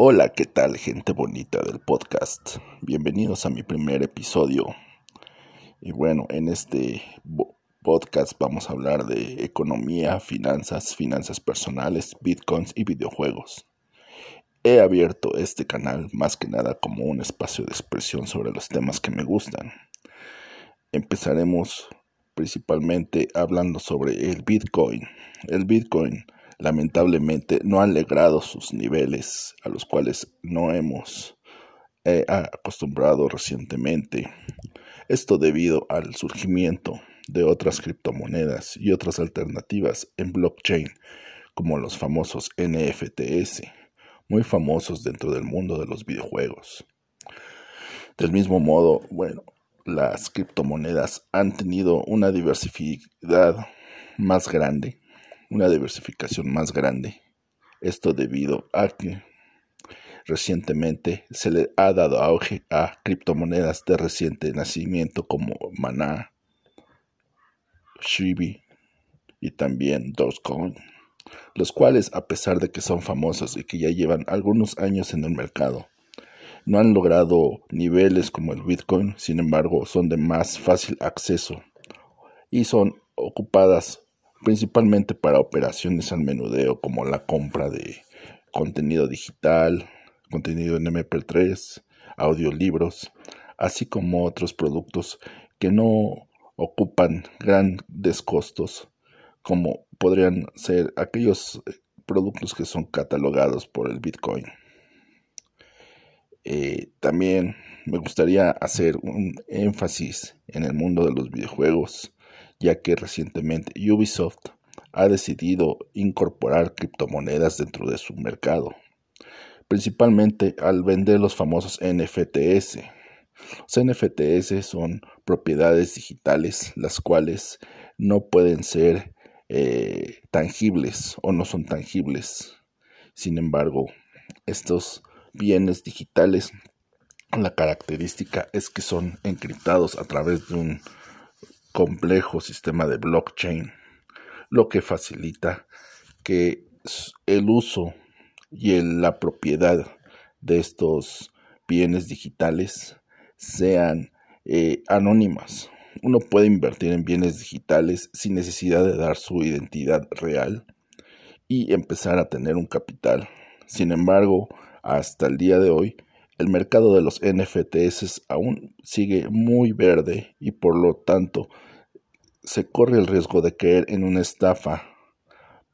Hola, ¿qué tal gente bonita del podcast? Bienvenidos a mi primer episodio. Y bueno, en este podcast vamos a hablar de economía, finanzas, finanzas personales, bitcoins y videojuegos. He abierto este canal más que nada como un espacio de expresión sobre los temas que me gustan. Empezaremos principalmente hablando sobre el bitcoin. El bitcoin lamentablemente no ha logrado sus niveles a los cuales no hemos eh, acostumbrado recientemente. Esto debido al surgimiento de otras criptomonedas y otras alternativas en blockchain, como los famosos NFTs, muy famosos dentro del mundo de los videojuegos. Del mismo modo, bueno, las criptomonedas han tenido una diversidad más grande una diversificación más grande. Esto debido a que recientemente se le ha dado auge a criptomonedas de reciente nacimiento como Mana, Shibi y también Dogecoin, los cuales a pesar de que son famosos y que ya llevan algunos años en el mercado, no han logrado niveles como el Bitcoin, sin embargo son de más fácil acceso y son ocupadas principalmente para operaciones al menudeo como la compra de contenido digital, contenido en MP3, audiolibros, así como otros productos que no ocupan grandes costos, como podrían ser aquellos eh, productos que son catalogados por el Bitcoin. Eh, también me gustaría hacer un énfasis en el mundo de los videojuegos ya que recientemente Ubisoft ha decidido incorporar criptomonedas dentro de su mercado, principalmente al vender los famosos NFTs. Los NFTs son propiedades digitales, las cuales no pueden ser eh, tangibles o no son tangibles. Sin embargo, estos bienes digitales, la característica es que son encriptados a través de un complejo sistema de blockchain, lo que facilita que el uso y la propiedad de estos bienes digitales sean eh, anónimas. Uno puede invertir en bienes digitales sin necesidad de dar su identidad real y empezar a tener un capital. Sin embargo, hasta el día de hoy, el mercado de los NFTs aún sigue muy verde y por lo tanto se corre el riesgo de caer en una estafa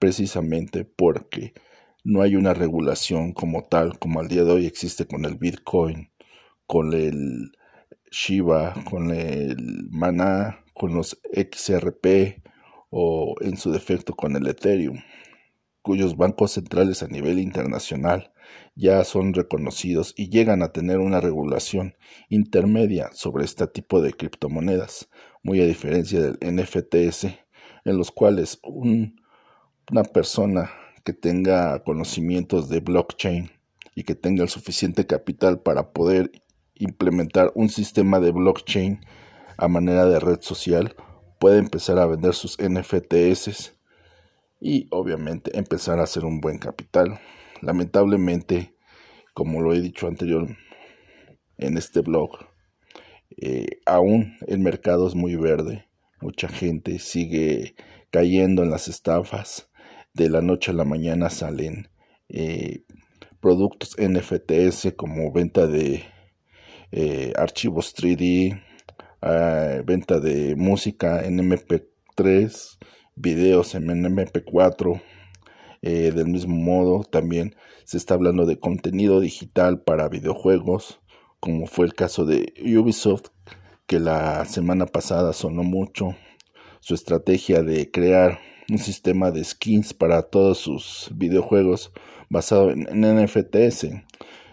precisamente porque no hay una regulación como tal, como al día de hoy existe con el Bitcoin, con el Shiba, con el Mana, con los XRP o en su defecto con el Ethereum, cuyos bancos centrales a nivel internacional ya son reconocidos y llegan a tener una regulación intermedia sobre este tipo de criptomonedas, muy a diferencia del NFTs, en los cuales una persona que tenga conocimientos de blockchain y que tenga el suficiente capital para poder implementar un sistema de blockchain a manera de red social, puede empezar a vender sus NFTs y obviamente empezar a hacer un buen capital. Lamentablemente, como lo he dicho anterior en este blog, eh, aún el mercado es muy verde. Mucha gente sigue cayendo en las estafas. De la noche a la mañana salen eh, productos NFTs como venta de eh, archivos 3D, ah, venta de música en MP3, videos en MP4. del mismo modo, también se está hablando de contenido digital para videojuegos como fue el caso de Ubisoft, que la semana pasada sonó mucho su estrategia de crear un sistema de skins para todos sus videojuegos basado en, NFTs.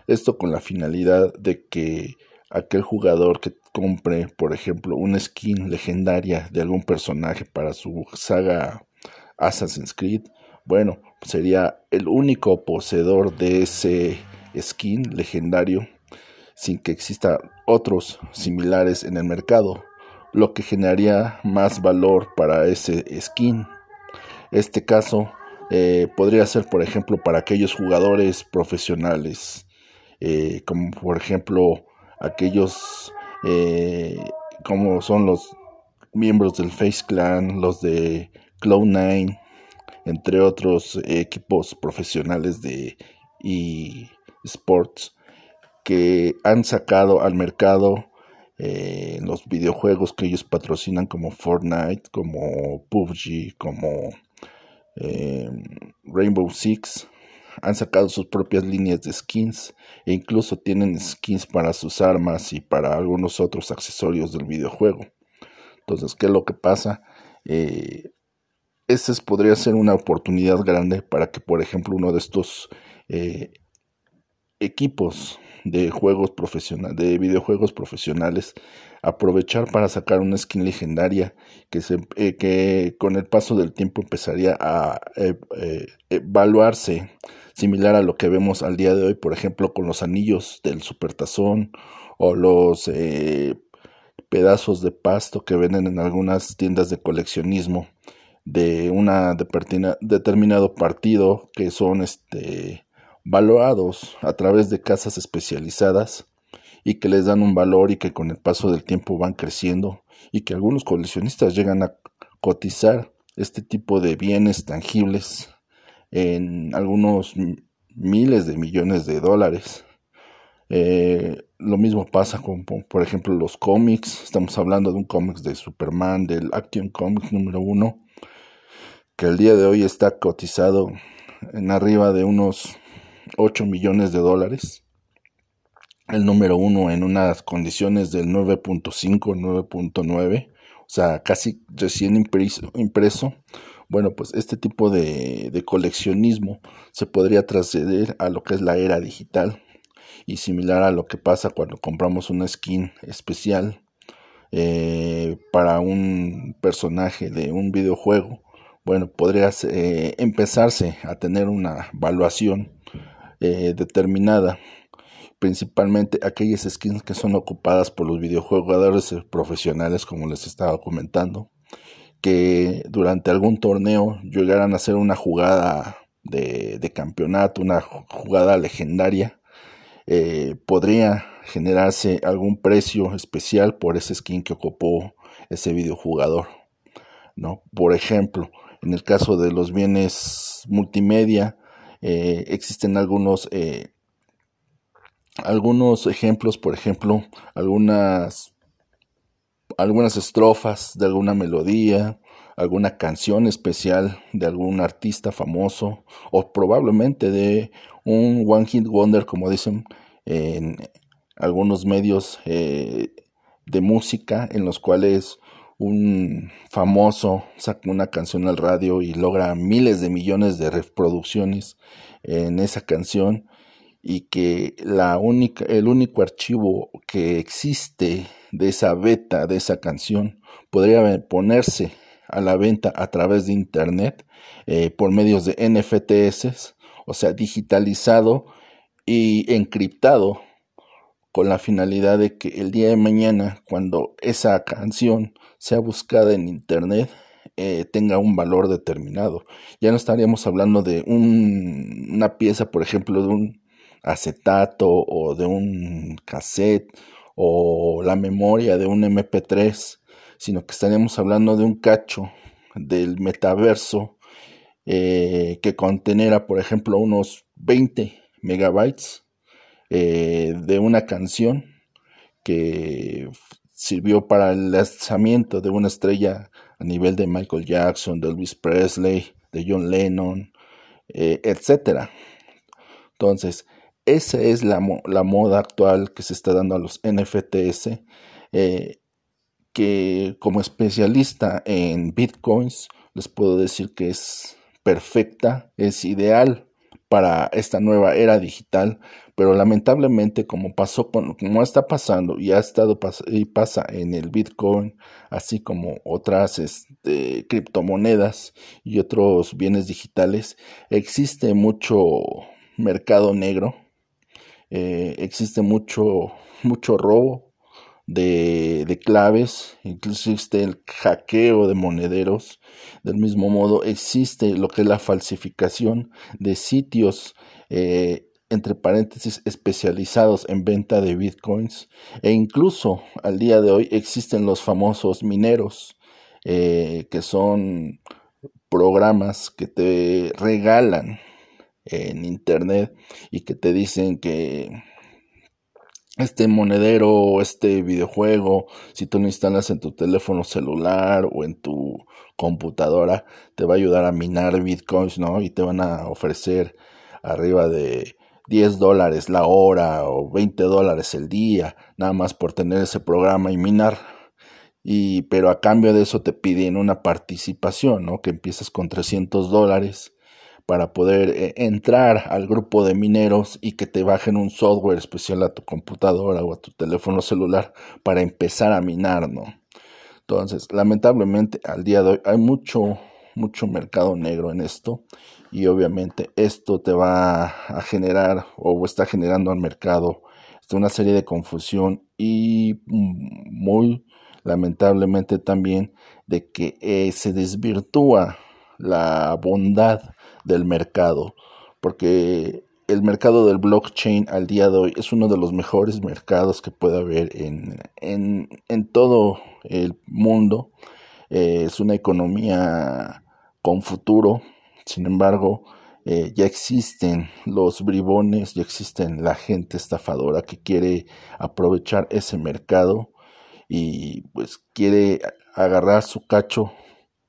Esto con la finalidad de que aquel jugador que compre, por ejemplo, una skin legendaria de algún personaje para su saga Assassin's Creed, bueno, sería el único poseedor de ese skin legendario sin que exista otros similares en el mercado, lo que generaría más valor para ese skin. Este caso Eh, podría ser, por ejemplo, para aquellos jugadores profesionales, eh, como por ejemplo aquellos como son los miembros del Face Clan, los de Cloud9, entre otros equipos profesionales de eSports que han sacado al mercado eh, los videojuegos que ellos patrocinan como Fortnite, como PUBG, como eh, Rainbow Six. Han sacado sus propias líneas de skins e incluso tienen skins para sus armas y para algunos otros accesorios del videojuego. Entonces, ¿qué es lo que pasa? Eh, esta podría ser una oportunidad grande para que, por ejemplo, uno de estos eh, equipos de juegos profesionales, de videojuegos profesionales, aprovechar para sacar una skin legendaria que, se, eh, que con el paso del tiempo empezaría a eh, evaluarse similar a lo que vemos al día de hoy, por ejemplo, con los anillos del supertazón o los pedazos de pasto que venden en algunas tiendas de coleccionismo de una determinado partido que son este valorados a través de casas especializadas y que les dan un valor y que con el paso del tiempo van creciendo y que algunos coleccionistas llegan a cotizar este tipo de bienes tangibles en algunos miles de millones de dólares. Eh, lo mismo pasa con, por ejemplo, los cómics. Estamos hablando de un cómics de Superman, del Action Comics número uno, que el día de hoy está cotizado en arriba de unos 8 millones de dólares. El número uno en unas condiciones del 9.5, 9.9, o sea, casi recién impreso, Bueno, pues este tipo de, de coleccionismo se podría trasceder a lo que es la era digital y similar a lo que pasa cuando compramos una skin especial eh, para un personaje de un videojuego, bueno, podría eh, empezarse a tener una evaluación eh, determinada, principalmente aquellas skins que son ocupadas por los videojugadores profesionales, como les estaba comentando, que durante algún torneo llegaran a hacer una jugada de, de campeonato, una jugada legendaria, eh, podría generarse algún precio especial por ese skin que ocupó ese videojugador. ¿no? Por ejemplo, en el caso de los bienes multimedia, eh, existen algunos, eh, algunos ejemplos, por ejemplo, algunas, algunas estrofas de alguna melodía, alguna canción especial de algún artista famoso o probablemente de un One Hit Wonder, como dicen en algunos medios eh, de música, en los cuales un famoso saca una canción al radio y logra miles de millones de reproducciones en esa canción y que la única, el único archivo que existe de esa beta de esa canción podría ponerse a la venta a través de internet eh, por medios de NFTs, o sea, digitalizado y encriptado con la finalidad de que el día de mañana, cuando esa canción sea buscada en internet, eh, tenga un valor determinado. Ya no estaríamos hablando de una pieza, por ejemplo, de un acetato o de un cassette o la memoria de un MP3, sino que estaríamos hablando de un cacho del metaverso eh, que contenera, por ejemplo, unos 20 megabytes eh, de una canción que sirvió para el lanzamiento de una estrella a nivel de Michael Jackson, de Elvis Presley, de John Lennon, eh, etc. Entonces, esa es la, la, moda actual que se está dando a los NFTs, que como especialista en bitcoins les puedo decir que es perfecta, es ideal para esta nueva era digital, pero lamentablemente como pasó como está pasando y ha estado y pasa en el Bitcoin, así como otras este, criptomonedas y otros bienes digitales, existe mucho mercado negro, eh, existe mucho mucho robo de, de, claves, existe el hackeo de monederos. Del mismo modo, existe lo que es la falsificación de sitios, eh, entre paréntesis, especializados en venta de bitcoins. E incluso al día de hoy existen los famosos mineros, eh, que son programas que te regalan en internet y que te dicen que este monedero o este videojuego, si tú lo instalas en tu teléfono celular o en tu computadora, te va a ayudar a minar bitcoins, ¿no? Y te van a ofrecer arriba de 10 dólares la hora o 20 dólares el día, nada más por tener ese programa y minar. Y, pero a cambio de eso te piden una participación, ¿no? Que empiezas con 300 dólares para poder eh, entrar al grupo de mineros y que te bajen un software especial a tu computadora o a tu teléfono celular para empezar a minar, ¿no? Entonces, lamentablemente al día de hoy hay mucho, mucho mercado negro en esto y obviamente esto te va a generar o está generando al mercado una serie de confusión y muy lamentablemente también de que eh, se desvirtúa la bondad del mercado, porque el mercado del blockchain al día de hoy es uno de los mejores mercados que puede haber en, en, todo el mundo. Eh, es una economía con futuro, sin embargo, eh, ya existen los bribones, ya existen la gente estafadora que quiere aprovechar ese mercado y pues quiere agarrar su cacho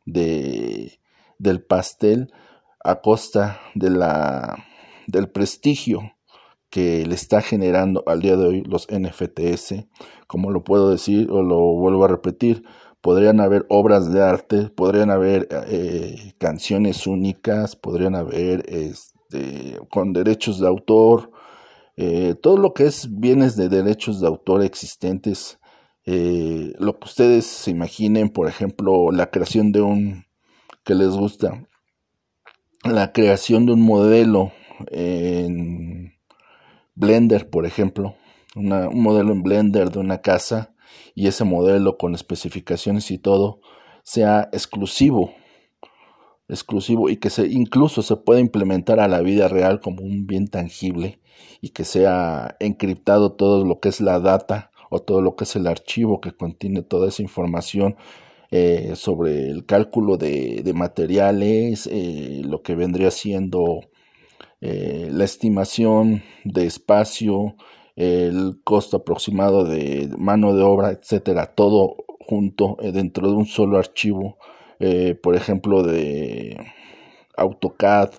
de, del pastel a costa de la, del prestigio que le está generando al día de hoy los NFTs, como lo puedo decir o lo vuelvo a repetir, podrían haber obras de arte, podrían haber eh, canciones únicas, podrían haber este, con derechos de autor, eh, todo lo que es bienes de derechos de autor existentes, eh, lo que ustedes se imaginen, por ejemplo, la creación de un que les gusta, la creación de un modelo en Blender, por ejemplo, un modelo en Blender de una casa y ese modelo con especificaciones y todo sea exclusivo, exclusivo y que se incluso se pueda implementar a la vida real como un bien tangible y que sea encriptado todo lo que es la data o todo lo que es el archivo que contiene toda esa información eh, sobre el cálculo de, materiales, eh, lo que vendría siendo eh, la estimación de espacio, el costo aproximado de mano de obra, etcétera, todo junto dentro de un solo archivo, por ejemplo, de AutoCAD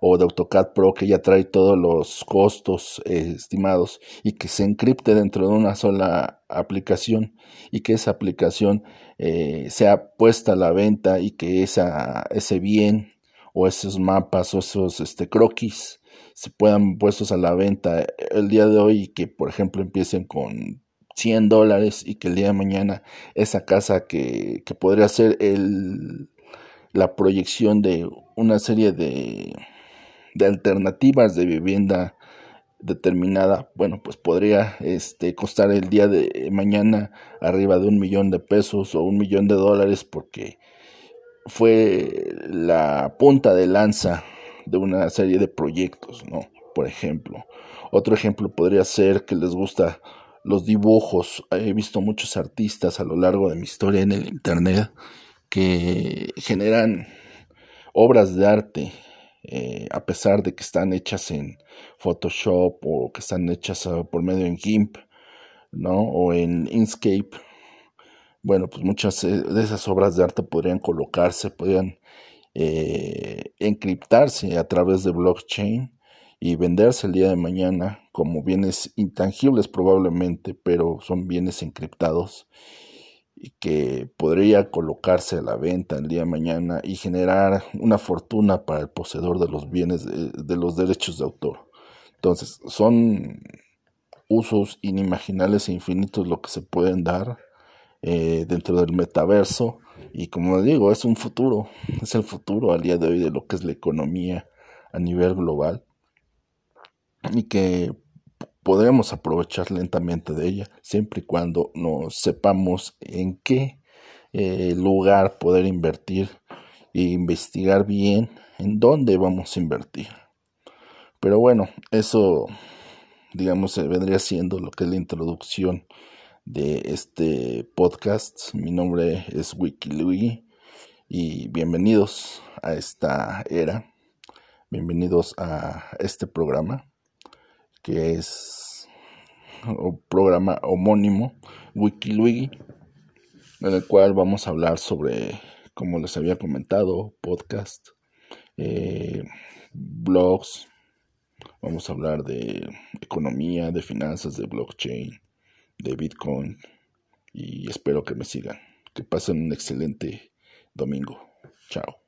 o de AutoCAD Pro que ya trae todos los costos estimados y que se encripte dentro de una sola aplicación y que esa aplicación eh, sea puesta a la venta y que ese bien o esos mapas o esos este, croquis se puedan puestos a la venta el día de hoy y que por ejemplo empiecen con 100 dólares y que el día de mañana esa casa que, que podría ser el, la proyección de una serie de, de alternativas de vivienda determinada, bueno, pues podría este, costar el día de mañana arriba de un millón de pesos o un millón de dólares porque fue la punta de lanza de una serie de proyectos, ¿no? Por ejemplo. Otro ejemplo podría ser que les gusta los dibujos. He visto muchos artistas a lo largo de mi historia en el Internet que generan obras de arte eh, a pesar de que están hechas en Photoshop o que están hechas ah, por medio en GIMP, ¿no? O en Inkscape. Bueno, pues muchas eh, de esas obras de arte podrían colocarse, podrían eh, encriptarse a través de blockchain y venderse el día de mañana como bienes intangibles probablemente, pero son bienes encriptados y que podría colocarse a la venta el día de mañana y generar una fortuna para el poseedor de los bienes de, los derechos de autor. Entonces, son usos inimaginables e infinitos lo que se pueden dar eh, dentro del metaverso y como digo, es un futuro, es el futuro al día de hoy de lo que es la economía a nivel global y que podremos aprovechar lentamente de ella, siempre y cuando nos sepamos en qué eh, lugar poder invertir e investigar bien en dónde vamos a invertir. Pero bueno, eso digamos vendría siendo lo que es la introducción de este podcast. Mi nombre es WikiLuigi y bienvenidos a esta era. Bienvenidos a este programa que es un programa homónimo WikiLuigi en el cual vamos a hablar sobre, como les había comentado, podcast, eh, blogs, vamos a hablar de economía, de finanzas, de blockchain, de Bitcoin y espero que me sigan. Que pasen un excelente domingo. Chao.